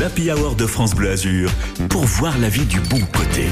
l'Happy Hour de France Bleu Azur pour voir la vie du bon côté.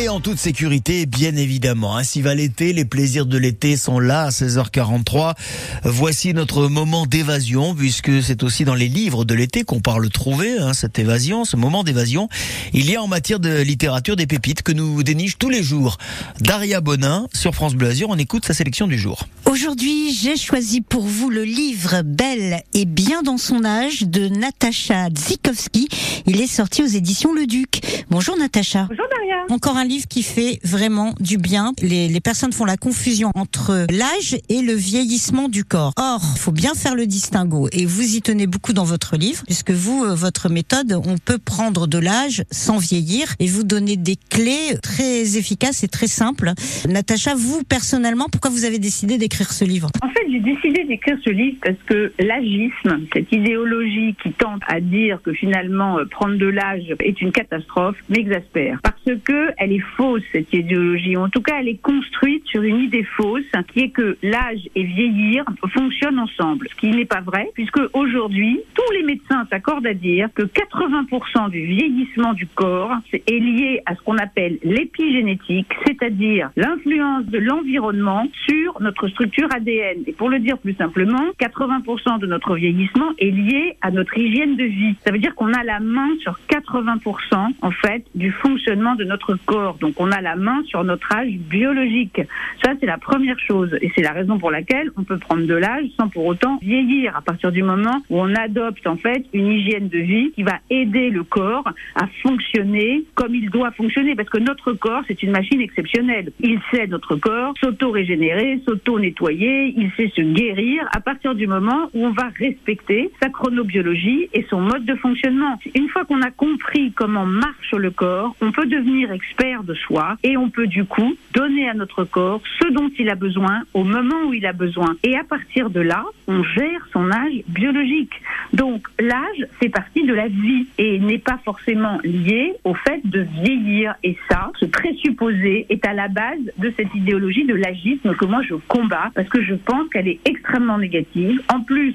Et en toute sécurité, bien évidemment. Ainsi va l'été, les plaisirs de l'été sont là à 16h43. Voici notre moment d'évasion, puisque c'est aussi dans les livres de l'été qu'on parle trouver, hein, cette évasion, ce moment d'évasion. Il y a en matière de littérature des pépites que nous déniche tous les jours. Daria Bonin, sur France Bleu Azur, on écoute sa sélection du jour. Aujourd'hui, j'ai choisi pour vous le livre Belle et bien dans son âge de Natacha Zikowski. Il est sorti aux éditions Le Duc. Bonjour Natacha. Bonjour Daria. Encore un livre qui fait vraiment du bien. Les, personnes font la confusion entre l'âge et le vieillissement du corps. Or, faut bien faire le distinguo et vous y tenez beaucoup dans votre livre puisque vous, euh, votre méthode, on peut prendre de l'âge sans vieillir et vous donner des clés très efficaces et très simples. Natacha, vous personnellement, pourquoi vous avez décidé d'écrire ce livre? En fait, j'ai décidé d'écrire ce livre parce que l'agisme, cette idéologie qui tente à dire que finalement euh, prendre de l'âge est une catastrophe, m'exaspère. Parce que elle est fausse, cette idéologie. En tout cas, elle est construite sur une idée fausse qui est que l'âge et vieillir fonctionnent ensemble. Ce qui n'est pas vrai, puisque aujourd'hui, tous les médecins s'accordent à dire que 80% du vieillissement du corps est lié à ce qu'on appelle l'épigénétique, c'est-à-dire l'influence de l'environnement sur notre structure ADN. Et pour le dire plus simplement, 80% de notre vieillissement est lié à notre hygiène de vie. Ça veut dire qu'on a la main sur 80% en fait du fonctionnement de notre corps. Donc on a la main sur notre âge biologique. Ça c'est la première chose et c'est la raison pour laquelle on peut prendre de l'âge sans pour autant vieillir à partir du moment où on adopte en fait une hygiène de vie qui va aider le corps à fonctionner comme il doit fonctionner parce que notre corps c'est une machine exceptionnelle. Il sait notre corps s'auto-régénérer, s'auto-nettoyer, il sait se guérir à partir du moment où on va respecter sa chronobiologie et son mode de fonctionnement. Une fois qu'on a compris comment marche le corps, on peut devenir expert de soi et on peut du coup donner à notre corps ce dont il a besoin au moment où il a besoin. Et à partir de là, on gère son âge biologique. Donc l'âge fait partie de la vie et n'est pas forcément lié au fait de vieillir. Et ça, ce présupposé est à la base de cette idéologie de l'agisme que moi je combats parce que je pense qu'elle est extrêmement négative. En plus,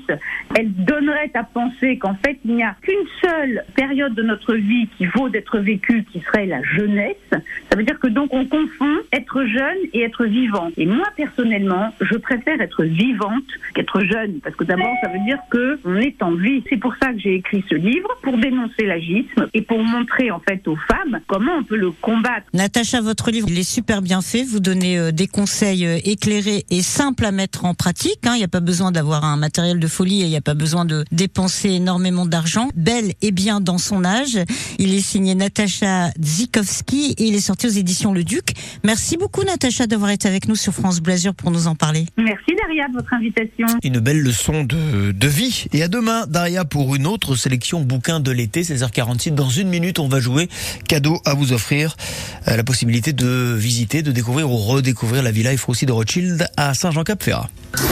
elle donnerait à penser qu'en fait il n'y a qu'une seule période de notre vie qui vaut d'être vécue, qui serait la jeunesse. Ça veut dire que donc on confond être jeune et être vivant. Et moi personnellement, je préfère être vivante qu'être jeune parce que d'abord ça veut dire que on est en vie. C'est pour ça que j'ai écrit ce livre pour dénoncer l'agisme et pour montrer en fait aux femmes comment on peut le combattre. Natacha, votre livre, il est super bien fait. Vous donnez euh, des conseils euh, et simples à mettre en pratique. hein. Il n'y a pas besoin d'avoir un matériel de folie et il n'y a pas besoin de dépenser énormément d'argent. Belle et bien dans son âge. Il est signé Natacha Zikowski et il est sorti aux éditions Le Duc. Merci beaucoup Natacha d'avoir été avec nous sur France Blasure pour nous en parler. Merci Daria de votre invitation. Une belle leçon de, de vie. Et à demain, Daria, pour une autre sélection bouquin de l'été, 16h46. Dans une minute, on va jouer cadeau à vous offrir euh, la possibilité de visiter, de découvrir ou redécouvrir la Villa Efroussi de À Saint-Jean-Cap-Ferrat.